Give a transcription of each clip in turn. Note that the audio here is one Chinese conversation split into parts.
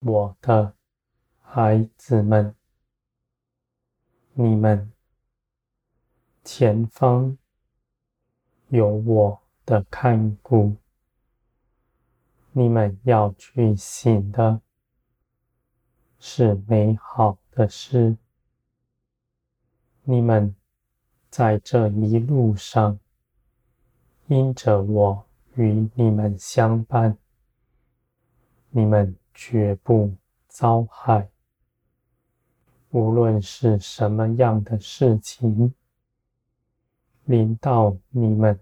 我的孩子们，你们前方有我的看顾，你们要去行的是美好的事。你们在这一路上，因着我与你们相伴，你们绝不遭害。无论是什么样的事情临到你们，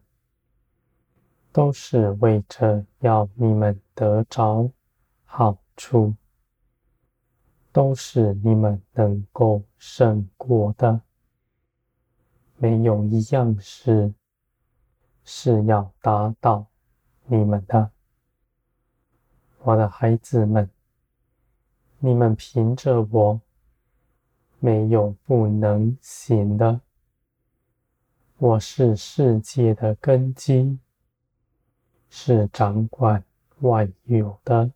都是为着要你们得着好处，都是你们能够胜过的。没有一样事是要打倒你们的，我的孩子们，你们凭着我，没有不能行的。我是世界的根基，是掌管万有的。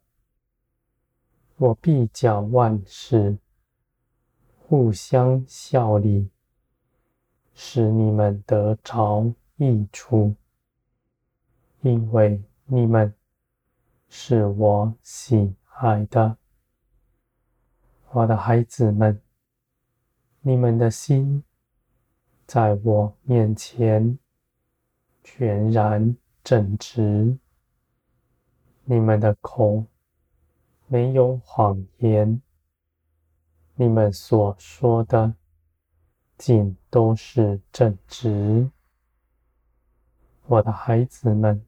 我必叫万事互相效力。使你们得着益处，因为你们是我喜爱的，我的孩子们，你们的心在我面前全然正直，你们的口没有谎言，你们所说的。尽都是正直，我的孩子们，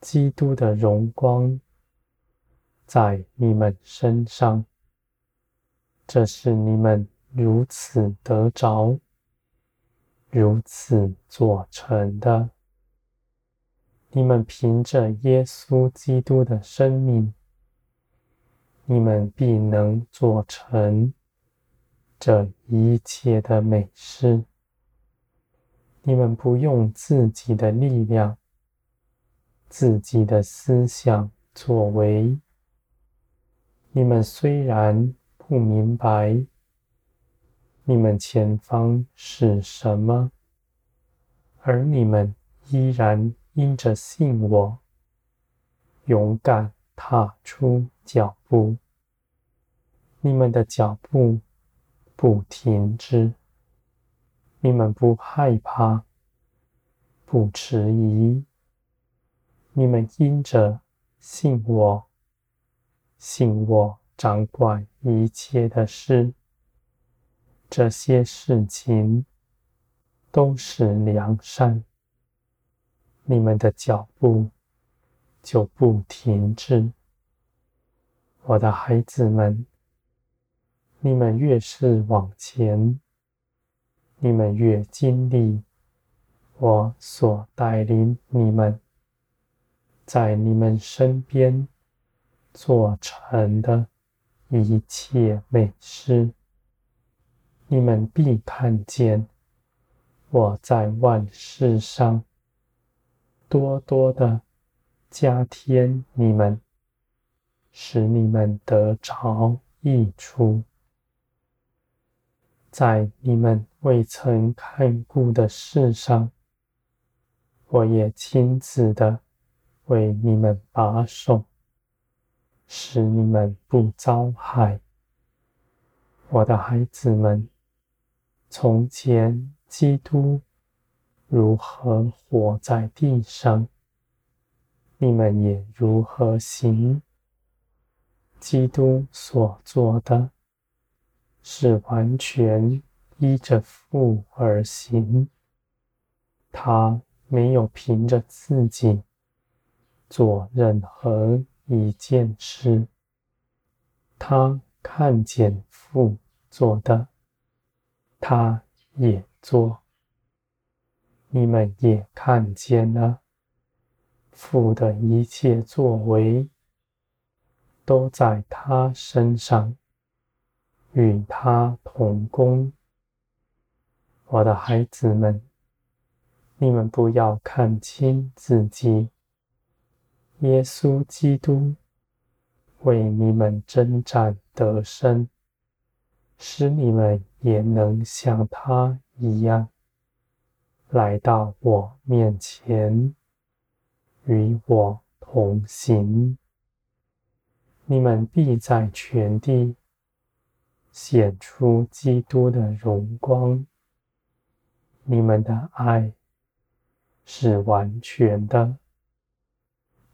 基督的荣光在你们身上，这是你们如此得着、如此做成的。你们凭着耶稣基督的生命，你们必能做成。这一切的美事，你们不用自己的力量、自己的思想作为。你们虽然不明白你们前方是什么，而你们依然因着信我，勇敢踏出脚步。你们的脚步。不停止，你们不害怕，不迟疑，你们因着信我，信我掌管一切的事，这些事情都是良善，你们的脚步就不停止，我的孩子们。你们越是往前，你们越经历我所带领你们，在你们身边做成的一切美事。你们必看见我在万事上多多的加添你们，使你们得着益处。在你们未曾看顾的事上，我也亲自的为你们把守，使你们不遭害。我的孩子们，从前基督如何活在地上，你们也如何行。基督所做的。是完全依着父而行，他没有凭着自己做任何一件事，他看见父做的，他也做。你们也看见了父的一切作为，都在他身上。与他同工，我的孩子们，你们不要看轻自己。耶稣基督为你们征战得胜，使你们也能像他一样，来到我面前，与我同行。你们必在全地显出基督的荣光。你们的爱是完全的。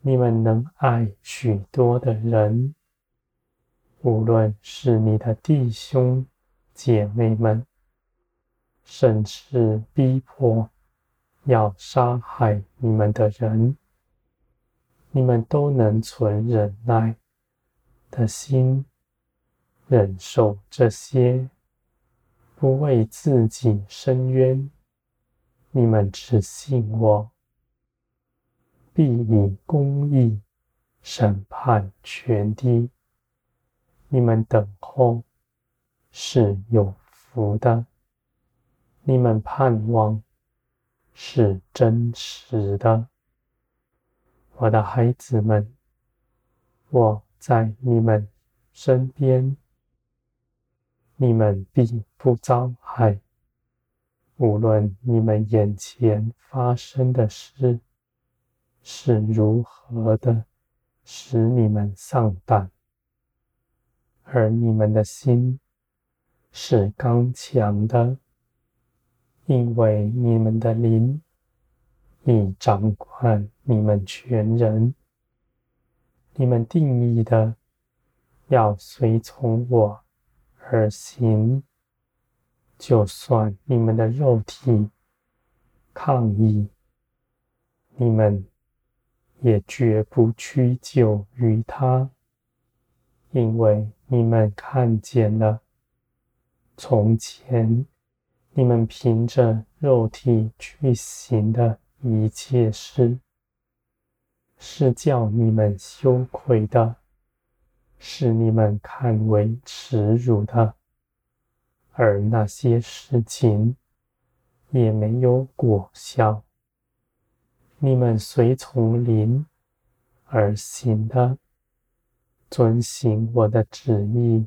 你们能爱许多的人，无论是你的弟兄姐妹们，甚至逼迫要杀害你们的人，你们都能存忍耐的心，忍受这些，不为自己伸冤。你们只信我，必以公义审判全地。你们等候是有福的，你们盼望是真实的。我的孩子们，我在你们身边，你们必不遭害。无论你们眼前发生的事是如何的使你们丧胆，而你们的心是刚强的，因为你们的灵已掌管你们全人。你们定义的要随从我而行，就算你们的肉体抗议，你们也绝不屈就于他，因为你们看见了，从前你们凭着肉体去行的一切事。是叫你们羞愧的，是你们看为耻辱的，而那些事情也没有果效。你们随从灵而行的，遵行我的旨意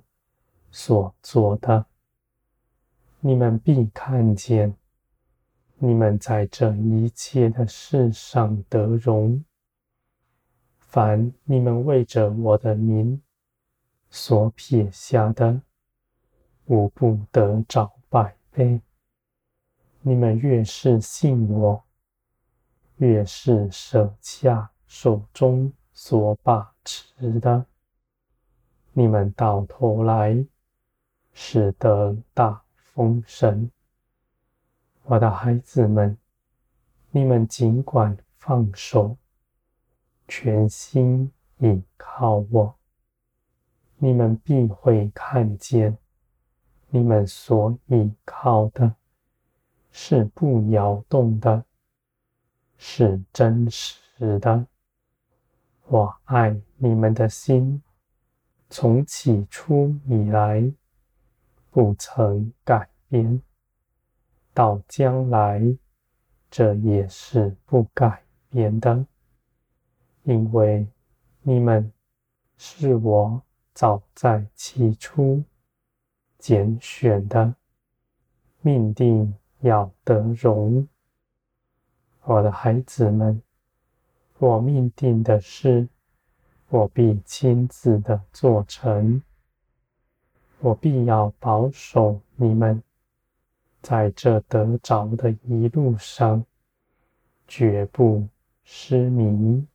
所做的，你们必看见，你们在这一切的事上得荣。凡你们为着我的名所撇下的，无不得着百倍。你们越是信我，越是舍下手中所把持的，你们到头来使得大丰盛。我的孩子们，你们尽管放手。全心倚靠我，你们必会看见，你们所倚靠的是不摇动的，是真实的。我爱你们的心，从起初以来不曾改变，到将来这也是不改变的。因为你们是我早在起初拣选的，命定要得荣。我的孩子们，我命定的事，我必亲自的做成。我必要保守你们，在这得着的一路上，绝不失迷。